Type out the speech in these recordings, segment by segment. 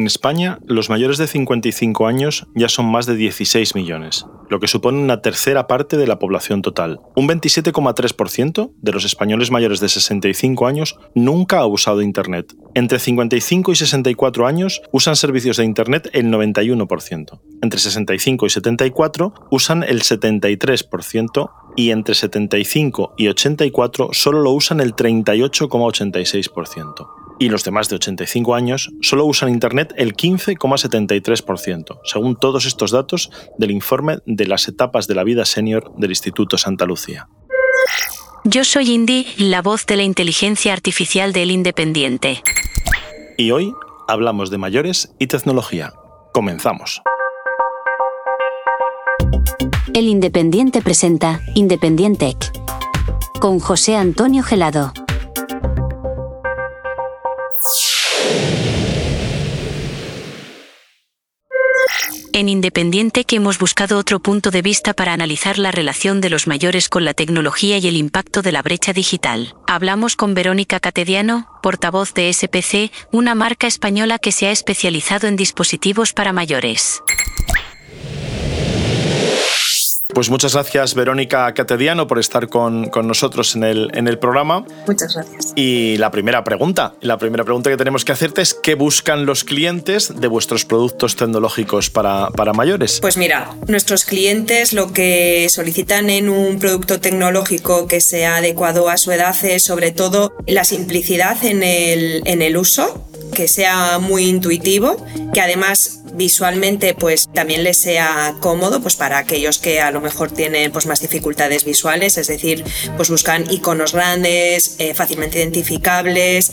En España, los mayores de 55 años ya son más de 16 millones, lo que supone una tercera parte de la población total. Un 27,3% de los españoles mayores de 65 años nunca ha usado Internet. Entre 55 y 64 años usan servicios de Internet el 91%. Entre 65 y 74 usan el 73% y entre 75 y 84 solo lo usan el 38,86% y los de más de 85 años solo usan Internet el 15,73%, según todos estos datos del informe de las etapas de la vida senior del Instituto Santa Lucía. Yo soy Indy, la voz de la inteligencia artificial del Independiente. Y hoy hablamos de mayores y tecnología. Comenzamos. El Independiente presenta Independiente con José Antonio Gelado. En Independiente que hemos buscado otro punto de vista para analizar la relación de los mayores con la tecnología y el impacto de la brecha digital. Hablamos con Verónica Catediano, portavoz de SPC, una marca española que se ha especializado en dispositivos para mayores. Pues muchas gracias, Verónica Catediano, por estar con, nosotros en el, en el programa. Muchas gracias. Y la primera pregunta, la primera pregunta que tenemos que hacerte es ¿qué buscan los clientes de vuestros productos tecnológicos para, para mayores? Pues mira, nuestros clientes lo que solicitan en un producto tecnológico que sea adecuado a su edad es sobre todo la simplicidad en el, en el uso, que sea muy intuitivo, que además visualmente pues también les sea cómodo pues para aquellos que a lo mejor tienen pues más dificultades visuales es decir pues buscan iconos grandes eh, fácilmente identificables.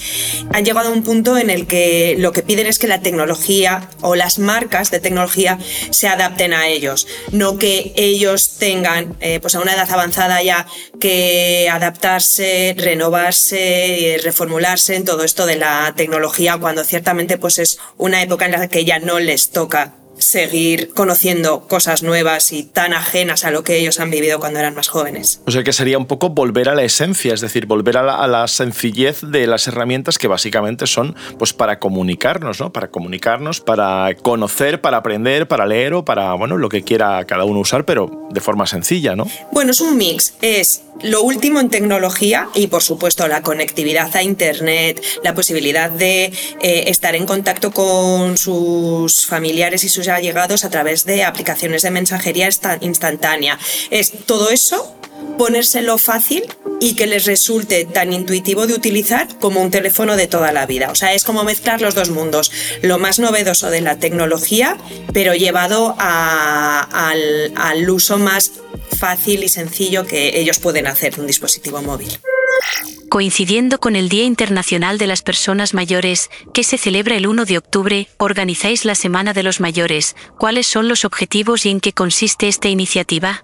Han llegado a un punto en el que lo que piden es que la tecnología o las marcas de tecnología se adapten a ellos no que ellos tengan eh, pues a una edad avanzada ya que adaptarse renovarse reformularse en todo esto de la tecnología cuando ciertamente pues es una época en la que ya no les toca seguir conociendo cosas nuevas y tan ajenas a lo que ellos han vivido cuando eran más jóvenes. O sea que sería un poco volver a la esencia, es decir, volver a la, sencillez de las herramientas que básicamente son pues para comunicarnos, ¿no? Para comunicarnos, para conocer, para aprender, para leer o para, bueno, lo que quiera cada uno usar, pero de forma sencilla, ¿no? Bueno, es un mix, es lo último en tecnología y por supuesto la conectividad a Internet, la posibilidad de eh, estar en contacto con sus familiares y sus allegados a través de aplicaciones de mensajería instantánea. Es todo eso ponérselo fácil y que les resulte tan intuitivo de utilizar como un teléfono de toda la vida. O sea, es como mezclar los dos mundos, lo más novedoso de la tecnología, pero llevado al, al uso más fácil y sencillo que ellos pueden hacer de un dispositivo móvil. Coincidiendo con el Día Internacional de las Personas Mayores, que se celebra el 1 de octubre, organizáis la Semana de los Mayores. ¿Cuáles son los objetivos y en qué consiste esta iniciativa?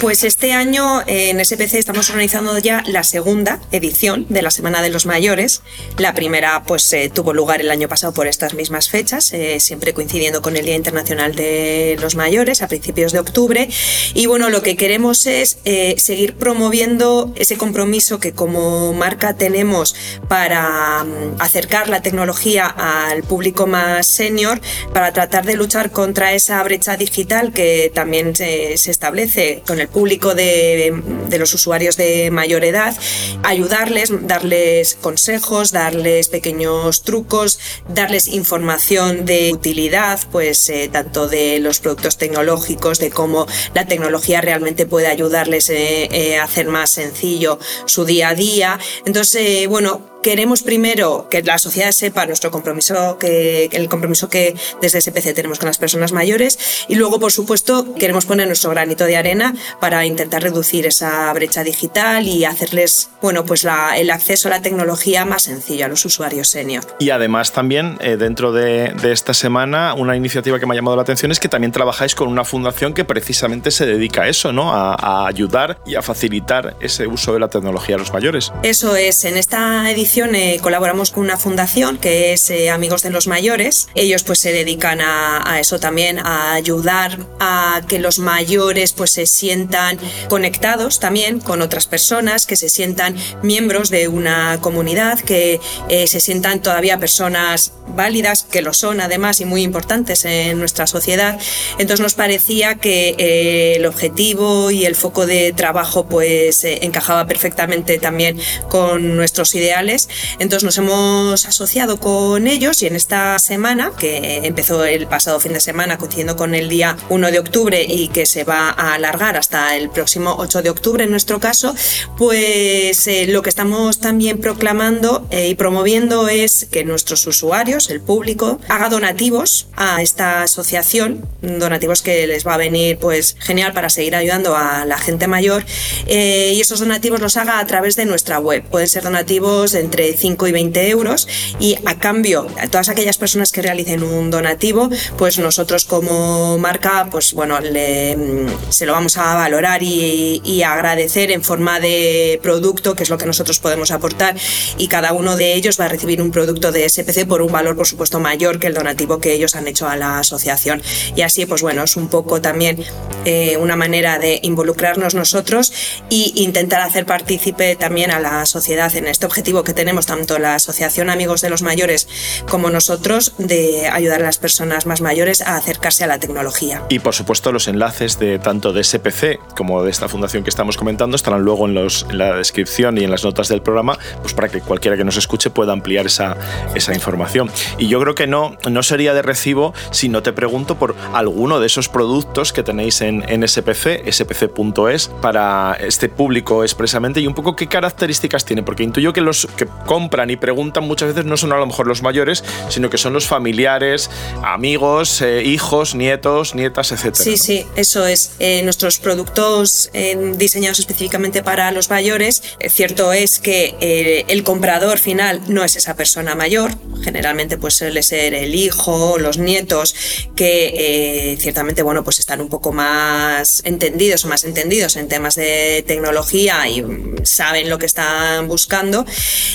Pues este año en SPC estamos organizando ya la segunda edición de la Semana de los Mayores. La primera pues eh, tuvo lugar el año pasado por estas mismas fechas, eh, siempre coincidiendo con el Día Internacional de los Mayores a principios de octubre. Y bueno, lo que queremos es eh, seguir promoviendo ese compromiso que como marca tenemos para mm, acercar la tecnología al público más senior, para tratar de luchar contra esa brecha digital que también se, se establece con el público de, los usuarios de mayor edad, ayudarles, darles consejos, darles pequeños trucos, darles información de utilidad, pues eh, tanto de los productos tecnológicos, de cómo la tecnología realmente puede ayudarles eh, eh, a hacer más sencillo su día a día. Entonces, bueno, queremos primero que la sociedad sepa nuestro compromiso, que, el compromiso que desde SPC tenemos con las personas mayores y luego, por supuesto, queremos poner nuestro granito de arena para intentar reducir esa brecha digital y hacerles, bueno, pues el acceso a la tecnología más sencillo a los usuarios senior. Y además también eh, dentro de, esta semana una iniciativa que me ha llamado la atención es que también trabajáis con una fundación que precisamente se dedica a eso, ¿no? A, a ayudar y a facilitar ese uso de la tecnología a los mayores. Eso es, en esta edición edición colaboramos con una fundación que es Amigos de los Mayores. Ellos pues se dedican a, eso también, a ayudar a que los mayores pues se sientan conectados también con otras personas, que se sientan miembros de una comunidad, que se sientan todavía personas válidas, que lo son además y muy importantes en nuestra sociedad. Entonces nos parecía que eh, el objetivo y el foco de trabajo pues eh, encajaba perfectamente también con nuestros ideales. Entonces nos hemos asociado con ellos y en esta semana, que empezó el pasado fin de semana coincidiendo con el día 1 de octubre y que se va a alargar hasta el próximo 8 de octubre en nuestro caso, pues eh, lo que estamos también proclamando y promoviendo es que nuestros usuarios, el público, haga donativos a esta asociación, donativos que les va a venir pues genial para seguir ayudando a la gente mayor eh, y esos donativos los haga a través de nuestra web. Pueden ser donativos entre 5 y 20 euros y a cambio a todas aquellas personas que realicen un donativo, pues nosotros como marca, pues bueno, se lo vamos a valorar y, y agradecer en forma de producto, que es lo que nosotros podemos aportar y cada uno de ellos va a recibir un producto de SPC por un valor, por supuesto, mayor que el donativo que ellos han hecho a la asociación. Y así, pues bueno, es un poco también eh, una manera de involucrarnos nosotros e intentar hacer partícipe también a la sociedad en este objetivo que tenemos, tanto la Asociación Amigos de los Mayores como nosotros, de ayudar a las personas más mayores a acercarse a la tecnología. Y por supuesto, los enlaces de tanto de SPC como de esta fundación que estamos comentando estarán luego en, los, en la descripción y en las notas del programa, pues para que cualquiera que nos escuche pueda ampliar esa, esa información. Y yo creo que no, no sería de recibo si no te pregunto por alguno de esos productos que tenéis en, en SPC, spc.es, para este público expresamente y un poco qué características tiene, porque intuyo que los que compran y preguntan muchas veces no son a lo mejor los mayores, sino que son los familiares, amigos, eh, hijos, nietos, nietas, etc. Sí, sí, eso es. Eh, nuestros productos eh, diseñados específicamente para los mayores, cierto es que el comprador final no es esa persona mayor, generalmente pues suele ser el hijo, los nietos, que ciertamente bueno pues están un poco más entendidos o más entendidos en temas de tecnología y saben lo que están buscando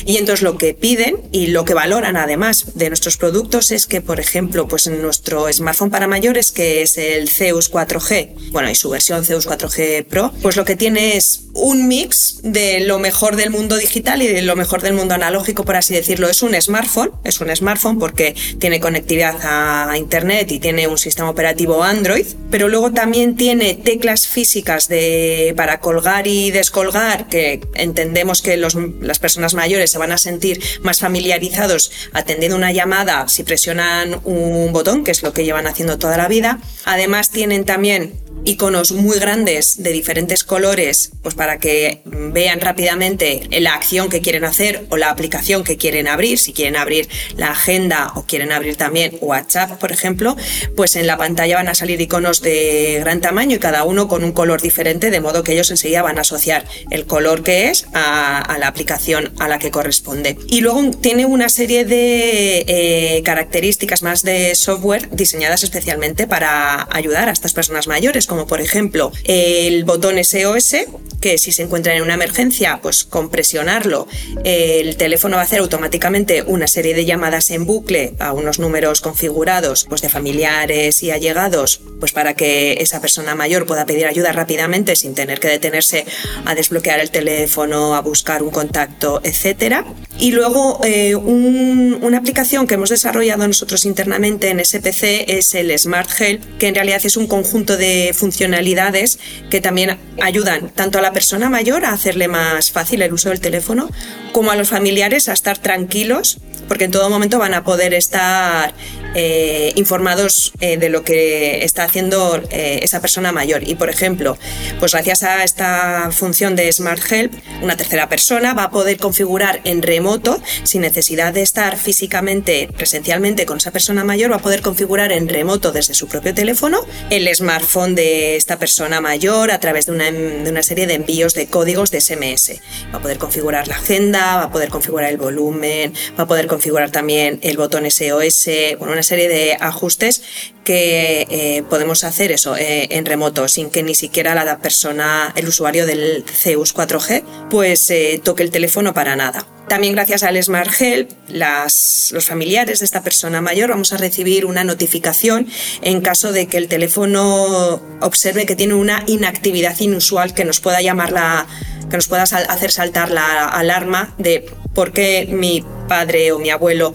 y entonces lo que piden y lo que valoran además de nuestros productos es que por ejemplo pues en nuestro smartphone para mayores que es el Zeus 4G bueno y su versión Zeus 4G Pro pues lo que tiene es un mix de lo mejor del mundo digital y de lo mejor del mundo analógico por así decirlo. Es un smartphone es un smartphone porque tiene conectividad a internet y tiene un sistema operativo Android, pero luego también tiene teclas físicas de, para colgar y descolgar, que entendemos que las personas mayores se van a sentir más familiarizados atendiendo una llamada si presionan un botón, que es lo que llevan haciendo toda la vida. Además tienen también iconos muy grandes de diferentes colores, pues para que vean rápidamente la acción que quieren hacer o la aplicación que quieren abrir, si quieren abrir la agenda o quieren abrir también WhatsApp, por ejemplo, pues en la pantalla van a salir iconos de gran tamaño y cada uno con un color diferente, de modo que ellos enseguida van a asociar el color que es a, la aplicación a la que corresponde. Y luego tiene una serie de eh, características más de software diseñadas especialmente para ayudar a estas personas mayores como por ejemplo el botón SOS, que si se encuentra en una emergencia, pues con presionarlo, el teléfono va a hacer automáticamente una serie de llamadas en bucle a unos números configurados pues de familiares y allegados, pues para que esa persona mayor pueda pedir ayuda rápidamente sin tener que detenerse a desbloquear el teléfono, a buscar un contacto, etcétera. Y luego eh, una aplicación que hemos desarrollado nosotros internamente en SPC es el Smart Help, que en realidad es un conjunto de funcionalidades que también ayudan tanto a la persona mayor a hacerle más fácil el uso del teléfono como a los familiares a estar tranquilos porque en todo momento van a poder estar eh, informados eh, de lo que está haciendo eh, esa persona mayor. Y por ejemplo, pues gracias a esta función de Smart Help, una tercera persona va a poder configurar en remoto, sin necesidad de estar físicamente, presencialmente con esa persona mayor, va a poder configurar en remoto desde su propio teléfono el smartphone de esta persona mayor a través de una, de una serie de envíos de códigos de SMS. Va a poder configurar la agenda, va a poder configurar el volumen, va a poder configurar también el botón SOS, bueno, una serie de ajustes que eh, podemos hacer eso eh, en remoto sin que ni siquiera la persona, el usuario del Zeus 4G, pues eh, toque el teléfono para nada. También gracias al Smart Help, los familiares de esta persona mayor vamos a recibir una notificación en caso de que el teléfono observe que tiene una inactividad inusual que nos pueda llamar la, que nos pueda hacer saltar la alarma de por qué mi padre o mi abuelo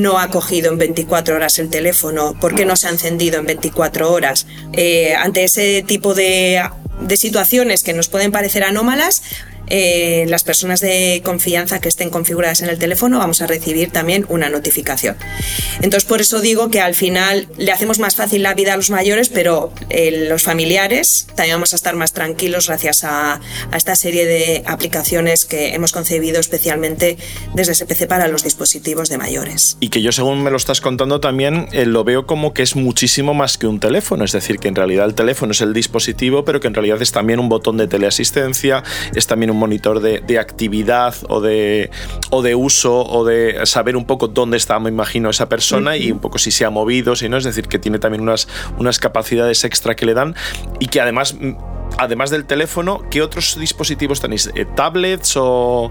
no ha cogido en 24 horas el teléfono, por qué no se ha encendido en 24 horas. Eh, ante ese tipo de, de situaciones que nos pueden parecer anómalas, eh, las personas de confianza que estén configuradas en el teléfono vamos a recibir también una notificación. Entonces, por eso digo que al final le hacemos más fácil la vida a los mayores, pero eh, los familiares también vamos a estar más tranquilos gracias a, esta serie de aplicaciones que hemos concebido especialmente desde SPC para los dispositivos de mayores. Y que yo, según me lo estás contando, también eh, lo veo como que es muchísimo más que un teléfono, es decir, que en realidad el teléfono es el dispositivo, pero que en realidad es también un botón de teleasistencia, es también un monitor de, actividad o de, o de uso o de saber un poco dónde está, me imagino, esa persona y un poco si se ha movido, si no, es decir, que tiene también unas, unas capacidades extra que le dan y que además además del teléfono, ¿qué otros dispositivos tenéis? Eh, ¿Tablets o,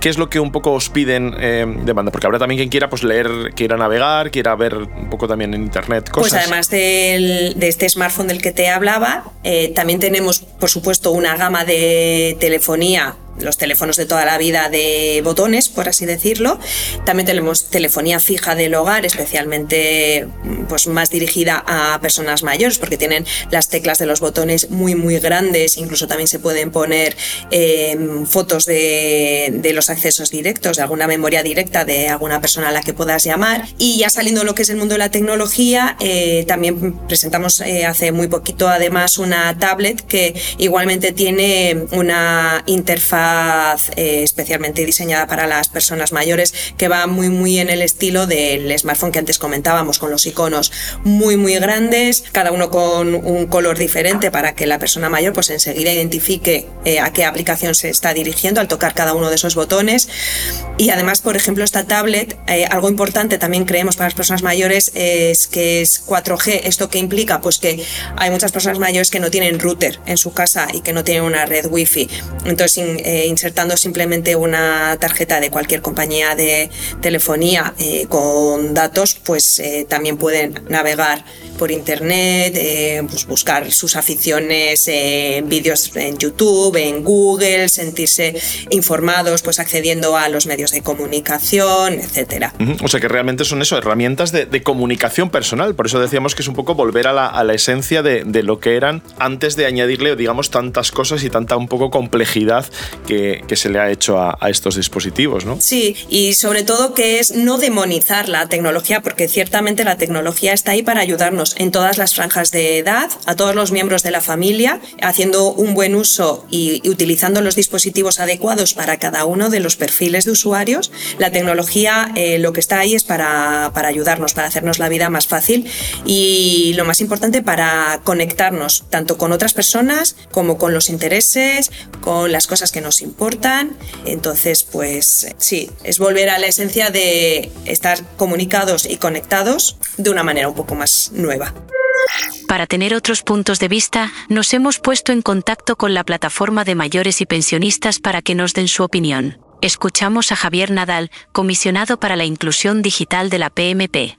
qué es lo que un poco os piden eh, de banda? Porque habrá también quien quiera pues, leer, quiera navegar, quiera ver un poco también en internet cosas. Pues además de este smartphone del que te hablaba, eh, también tenemos, por supuesto, una gama de telefonía los teléfonos de toda la vida de botones, por así decirlo. También tenemos telefonía fija del hogar, especialmente pues, más dirigida a personas mayores, porque tienen las teclas de los botones muy, muy grandes. Incluso también se pueden poner em, fotos de, los accesos directos, de alguna memoria directa de alguna persona a la que puedas llamar. Y ya saliendo lo que es el mundo de la tecnología, eh, también presentamos eh, hace muy poquito además una tablet que igualmente tiene una interfaz eh, especialmente diseñada para las personas mayores que va muy muy en el estilo del smartphone que antes comentábamos con los iconos muy muy grandes cada uno con un color diferente para que la persona mayor pues enseguida identifique eh, a qué aplicación se está dirigiendo al tocar cada uno de esos botones. Y además por ejemplo esta tablet eh, algo importante también creemos para las personas mayores es que es 4G esto que implica pues que hay muchas personas mayores que no tienen router en su casa y que no tienen una red wifi. Entonces eh, insertando simplemente una tarjeta de cualquier compañía de telefonía eh, con datos, pues eh, también pueden navegar por internet, eh, pues buscar sus aficiones en vídeos en YouTube, en Google, sentirse informados, pues accediendo a los medios de comunicación, etcétera. O sea que realmente son eso, herramientas de, comunicación personal. Por eso decíamos que es un poco volver a la, esencia de, lo que eran antes de añadirle, digamos, tantas cosas y tanta un poco complejidad que, se le ha hecho a, a, estos dispositivos, ¿no? Sí, y sobre todo que es no demonizar la tecnología, porque ciertamente la tecnología está ahí para ayudarnos en todas las franjas de edad, a todos los miembros de la familia, haciendo un buen uso y, utilizando los dispositivos adecuados para cada uno de los perfiles de usuarios. La tecnología eh, lo que está ahí es para, para ayudarnos, para hacernos la vida más fácil y lo más importante para conectarnos tanto con otras personas como con los intereses, con las cosas que nos importan. Entonces, pues sí, es volver a la esencia de estar comunicados y conectados de una manera un poco más nueva. Para tener otros puntos de vista, nos hemos puesto en contacto con la plataforma de mayores y pensionistas para que nos den su opinión. Escuchamos a Javier Nadal, comisionado para la inclusión digital de la PMP.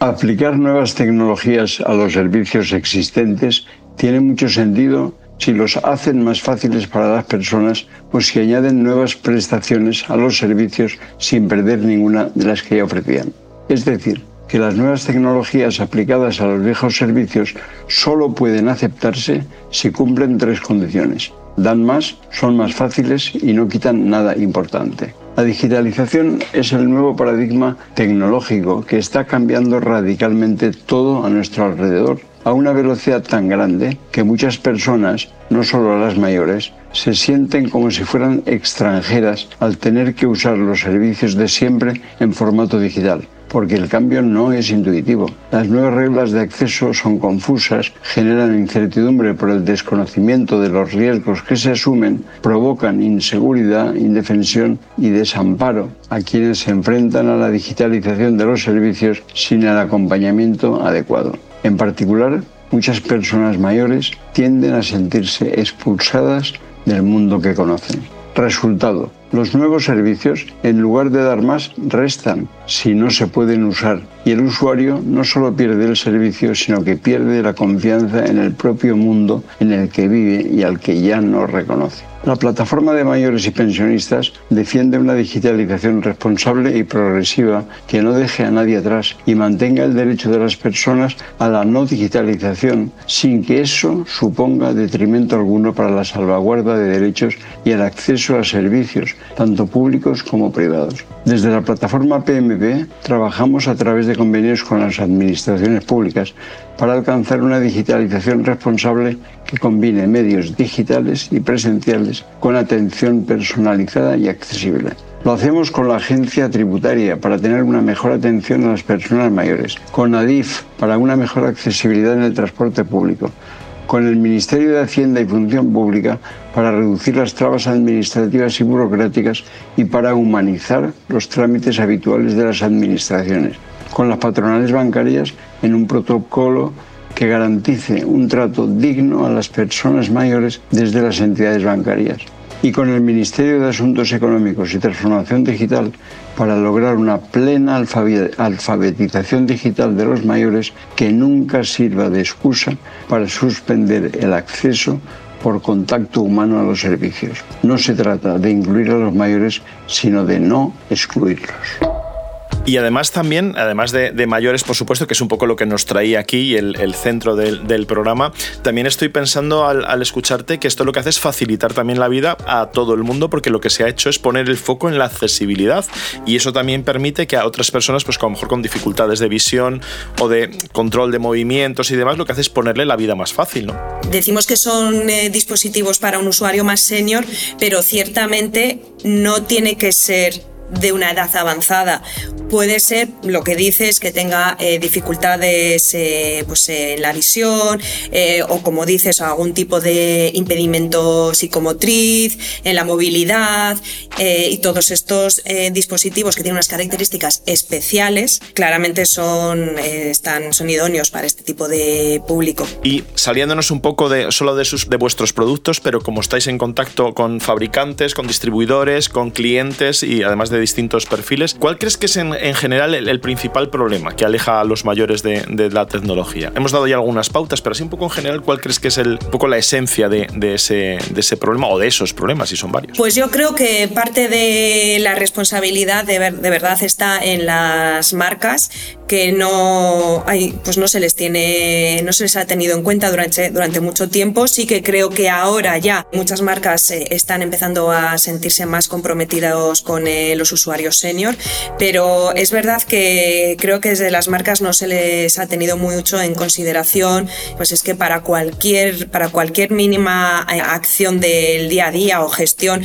Aplicar nuevas tecnologías a los servicios existentes tiene mucho sentido si los hacen más fáciles para las personas o si añaden nuevas prestaciones a los servicios sin perder ninguna de las que ya ofrecían. Es decir, que las nuevas tecnologías aplicadas a los viejos servicios solo pueden aceptarse si cumplen tres condiciones. Dan más, son más fáciles y no quitan nada importante. La digitalización es el nuevo paradigma tecnológico que está cambiando radicalmente todo a nuestro alrededor a una velocidad tan grande que muchas personas, no solo las mayores, se sienten como si fueran extranjeras al tener que usar los servicios de siempre en formato digital porque el cambio no es intuitivo. Las nuevas reglas de acceso son confusas, generan incertidumbre por el desconocimiento de los riesgos que se asumen, provocan inseguridad, indefensión y desamparo a quienes se enfrentan a la digitalización de los servicios sin el acompañamiento adecuado. En particular, muchas personas mayores tienden a sentirse expulsadas del mundo que conocen. Resultado, Los nuevos servicios, en lugar de dar más, restan si no se pueden usar. Y el usuario no solo pierde el servicio, sino que pierde la confianza en el propio mundo en el que vive y al que ya no reconoce. La plataforma de mayores y pensionistas defiende una digitalización responsable y progresiva que no deje a nadie atrás y mantenga el derecho de las personas a la no digitalización sin que eso suponga detrimento alguno para la salvaguarda de derechos y el acceso a servicios, tanto públicos como privados. Desde la plataforma PMP trabajamos a través de convenios con las administraciones públicas para alcanzar una digitalización responsable que combine medios digitales y presenciales con atención personalizada y accesible. Lo hacemos con la agencia tributaria para tener una mejor atención a las personas mayores, con ADIF para una mejor accesibilidad en el transporte público, con el Ministerio de Hacienda y Función Pública para reducir las trabas administrativas y burocráticas y para humanizar los trámites habituales de las administraciones con las patronales bancarias en un protocolo que garantice un trato digno a las personas mayores desde las entidades bancarias y con el Ministerio de Asuntos Económicos y Transformación Digital para lograr una plena alfabetización digital de los mayores que nunca sirva de excusa para suspender el acceso por contacto humano a los servicios. No se trata de incluir a los mayores, sino de no excluirlos. Y además también, además de, mayores, por supuesto, que es un poco lo que nos traía aquí, el, el centro del, programa, también estoy pensando al, escucharte que esto lo que hace es facilitar también la vida a todo el mundo, porque lo que se ha hecho es poner el foco en la accesibilidad y eso también permite que a otras personas, pues a lo mejor con dificultades de visión o de control de movimientos y demás, lo que hace es ponerle la vida más fácil, ¿no? Decimos que son eh, dispositivos para un usuario más senior, pero ciertamente no tiene que ser de una edad avanzada. Puede ser lo que dices que tenga eh, dificultades eh, pues, en la visión eh, o como dices algún tipo de impedimento psicomotriz, en la movilidad y todos estos dispositivos que tienen unas características especiales claramente son, están, son idóneos para este tipo de público. Y saliéndonos un poco de solo de, sus, de vuestros productos, pero como estáis en contacto con fabricantes, con distribuidores, con clientes y además de distintos perfiles. ¿Cuál crees que es en, general el, principal problema que aleja a los mayores de, la tecnología? Hemos dado ya algunas pautas, pero así un poco en general, ¿cuál crees que es el, un poco la esencia de, ese, de ese problema o de esos problemas, si son varios? Pues yo creo que parte de la responsabilidad de, de verdad está en las marcas que no hay, pues no se les tiene, no se les ha tenido en cuenta durante, durante mucho tiempo. Sí que creo que ahora ya muchas marcas eh, están empezando a sentirse más comprometidos con eh, los usuarios senior, pero es verdad que creo que desde las marcas no se les ha tenido mucho en consideración, pues es que para cualquier, para cualquier mínima eh, acción del día a día o gestión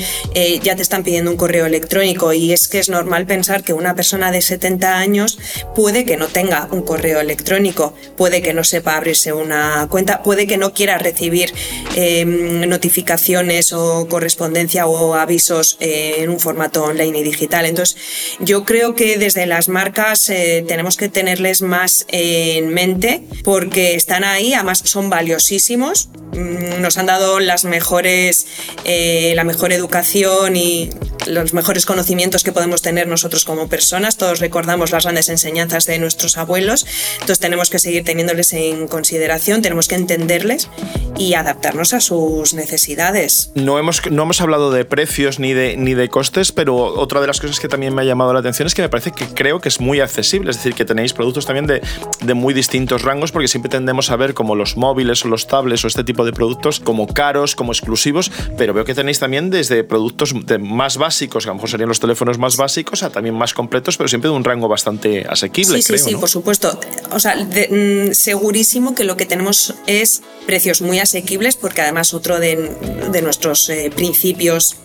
ya te están pidiendo un correo electrónico y es que es normal pensar que una persona de 70 años puede que no tenga un correo electrónico, puede que no sepa abrirse una cuenta, puede que no quiera recibir em, notificaciones o correspondencia o avisos eh, en un formato online y digital. Entonces, yo creo que desde las marcas eh, tenemos que tenerles más en mente porque están ahí, además son valiosísimos, mm, nos han dado las mejores, eh, la mejor educación y los mejores conocimientos que podemos tener nosotros como personas. Todos recordamos las grandes enseñanzas de nuestros abuelos, entonces tenemos que seguir teniéndoles en consideración, tenemos que entenderles y adaptarnos a sus necesidades. No hemos, no hemos hablado de precios ni de, ni de costes, pero otra de las cosas que también me ha llamado la atención es que me parece que creo que es muy accesible, es decir, que tenéis productos también de, de muy distintos rangos, porque siempre tendemos a ver como los móviles o los tablets o este tipo de productos como caros, como exclusivos, pero veo que tenéis también desde productos de más básicos, que a lo mejor serían los teléfonos más básicos, a también más completos, pero siempre de un rango bastante asequible. Sí, sí, sí, por supuesto. O sea, mm, segurísimo que lo que tenemos es precios muy asequibles, porque además otro de, nuestros eh, principios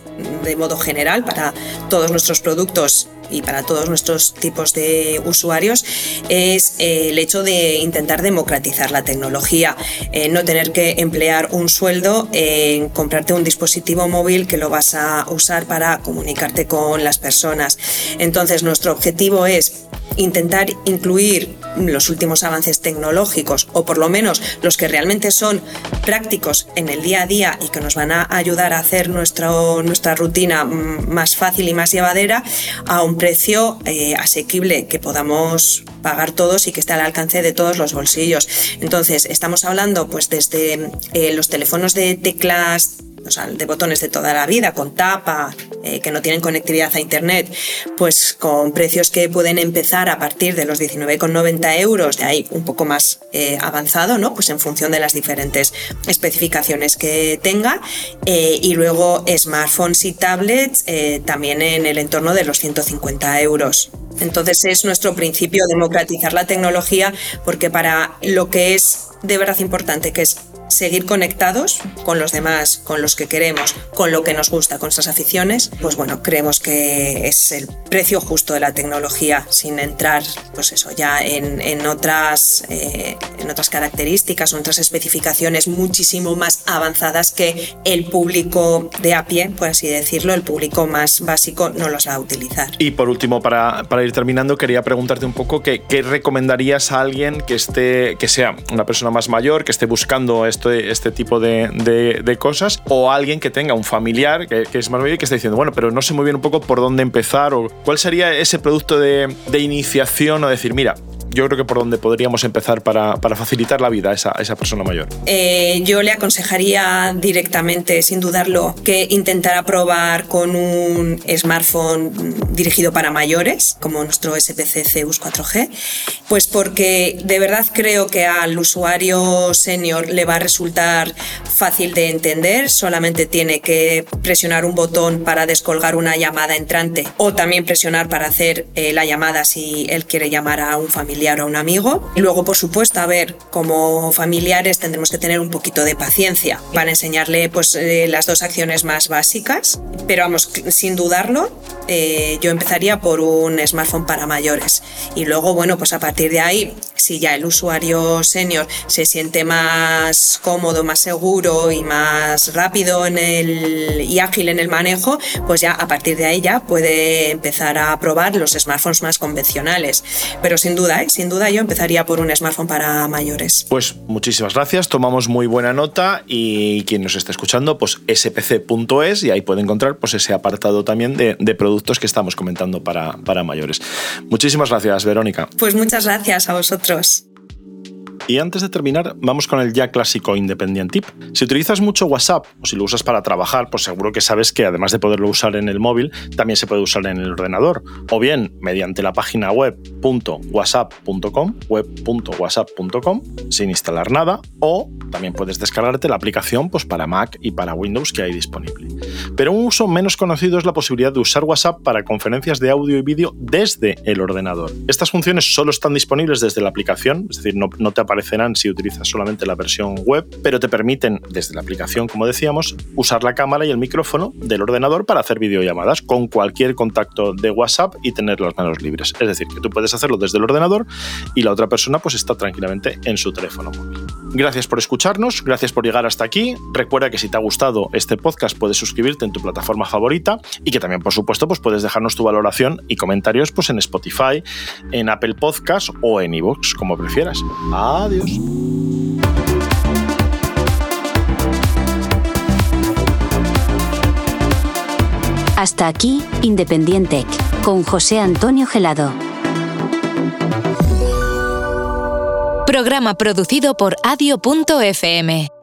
de modo general para todos nuestros productos y para todos nuestros tipos de usuarios es eh, el hecho de intentar democratizar la tecnología, eh, no tener que emplear un sueldo en comprarte un dispositivo móvil que lo vas a usar para comunicarte con las personas. Entonces nuestro objetivo es intentar incluir los últimos avances tecnológicos, o por lo menos los que realmente son prácticos en el día a día y que nos van a ayudar a hacer nuestra rutina más fácil y más llevadera a un precio eh, asequible que podamos pagar todos y que esté al alcance de todos los bolsillos. Entonces, estamos hablando pues desde eh, los teléfonos de teclas de botones de toda la vida, con tapa, eh, que no tienen conectividad a Internet, pues con precios que pueden empezar a partir de los 19,90 euros, de ahí un poco más eh, avanzado, ¿no? Pues en función de las diferentes especificaciones que tenga. Eh, y luego smartphones y tablets también en el entorno de los 150 euros. Entonces es nuestro principio democratizar la tecnología porque para lo que es de verdad importante, que es seguir conectados con los demás, con los que queremos, con lo que nos gusta, con nuestras aficiones, pues bueno, creemos que es el precio justo de la tecnología, sin entrar, pues eso, ya en, otras, eh, en otras características o otras especificaciones muchísimo más avanzadas que el público de a pie, por así decirlo, el público más básico no los va a utilizar. Y por último, para, para ir terminando, quería preguntarte un poco qué recomendarías a alguien que esté, que sea una persona más mayor, que esté buscando este, este tipo de, de, cosas, o alguien que tenga un familiar que, es más mayor que esté diciendo, bueno, pero no sé muy bien un poco por dónde empezar, o cuál sería ese producto de, de iniciación o decir, mira, yo creo que por donde podríamos empezar para, para facilitar la vida a esa, esa persona mayor. Eh, yo le aconsejaría directamente, sin dudarlo, que intentara probar con un smartphone dirigido para mayores, como nuestro SPC Zeus 4G, pues porque de verdad creo que al usuario senior le va a resultar fácil de entender, solamente tiene que presionar un botón para descolgar una llamada entrante o también presionar para hacer eh, la llamada si él quiere llamar a un familiar a un amigo. Y luego, por supuesto, a ver, como familiares tendremos que tener un poquito de paciencia para enseñarle pues, eh, las dos acciones más básicas. Pero vamos, sin dudarlo, eh, yo empezaría por un smartphone para mayores. Y luego, bueno, pues a partir de ahí, si ya el usuario senior se siente más cómodo, más seguro y más rápido en el, y ágil en el manejo, pues ya a partir de ahí ya puede empezar a probar los smartphones más convencionales. Pero sin duda, ¿eh? sin duda yo empezaría por un smartphone para mayores. Pues muchísimas gracias, tomamos muy buena nota y quien nos está escuchando, pues spc.es y ahí puede encontrar pues ese apartado también de, de productos que estamos comentando para, para mayores. Muchísimas gracias, Verónica. Pues muchas gracias a vosotros. Y antes de terminar, vamos con el ya clásico Independent Tip. Si utilizas mucho WhatsApp o si lo usas para trabajar, pues seguro que sabes que además de poderlo usar en el móvil, también se puede usar en el ordenador. O bien mediante la página web .whatsapp.com, web.whatsapp.com, sin instalar nada, o también puedes descargarte la aplicación pues, para Mac y para Windows que hay disponible. Pero un uso menos conocido es la posibilidad de usar WhatsApp para conferencias de audio y vídeo desde el ordenador. Estas funciones solo están disponibles desde la aplicación, es decir, no, no te aparecerán si utilizas solamente la versión web, pero te permiten desde la aplicación, como decíamos, usar la cámara y el micrófono del ordenador para hacer videollamadas con cualquier contacto de WhatsApp y tener las manos libres. Es decir, que tú puedes hacerlo desde el ordenador y la otra persona pues está tranquilamente en su teléfono móvil. Gracias por escucharnos, gracias por llegar hasta aquí. Recuerda que si te ha gustado este podcast puedes suscribirte en tu plataforma favorita y que también, por supuesto, pues puedes dejarnos tu valoración y comentarios pues en Spotify, en Apple Podcast o en iVoox, como prefieras. Adiós. Hasta aquí, Independiente, con José Antonio Gelado. Programa producido por adio.fm.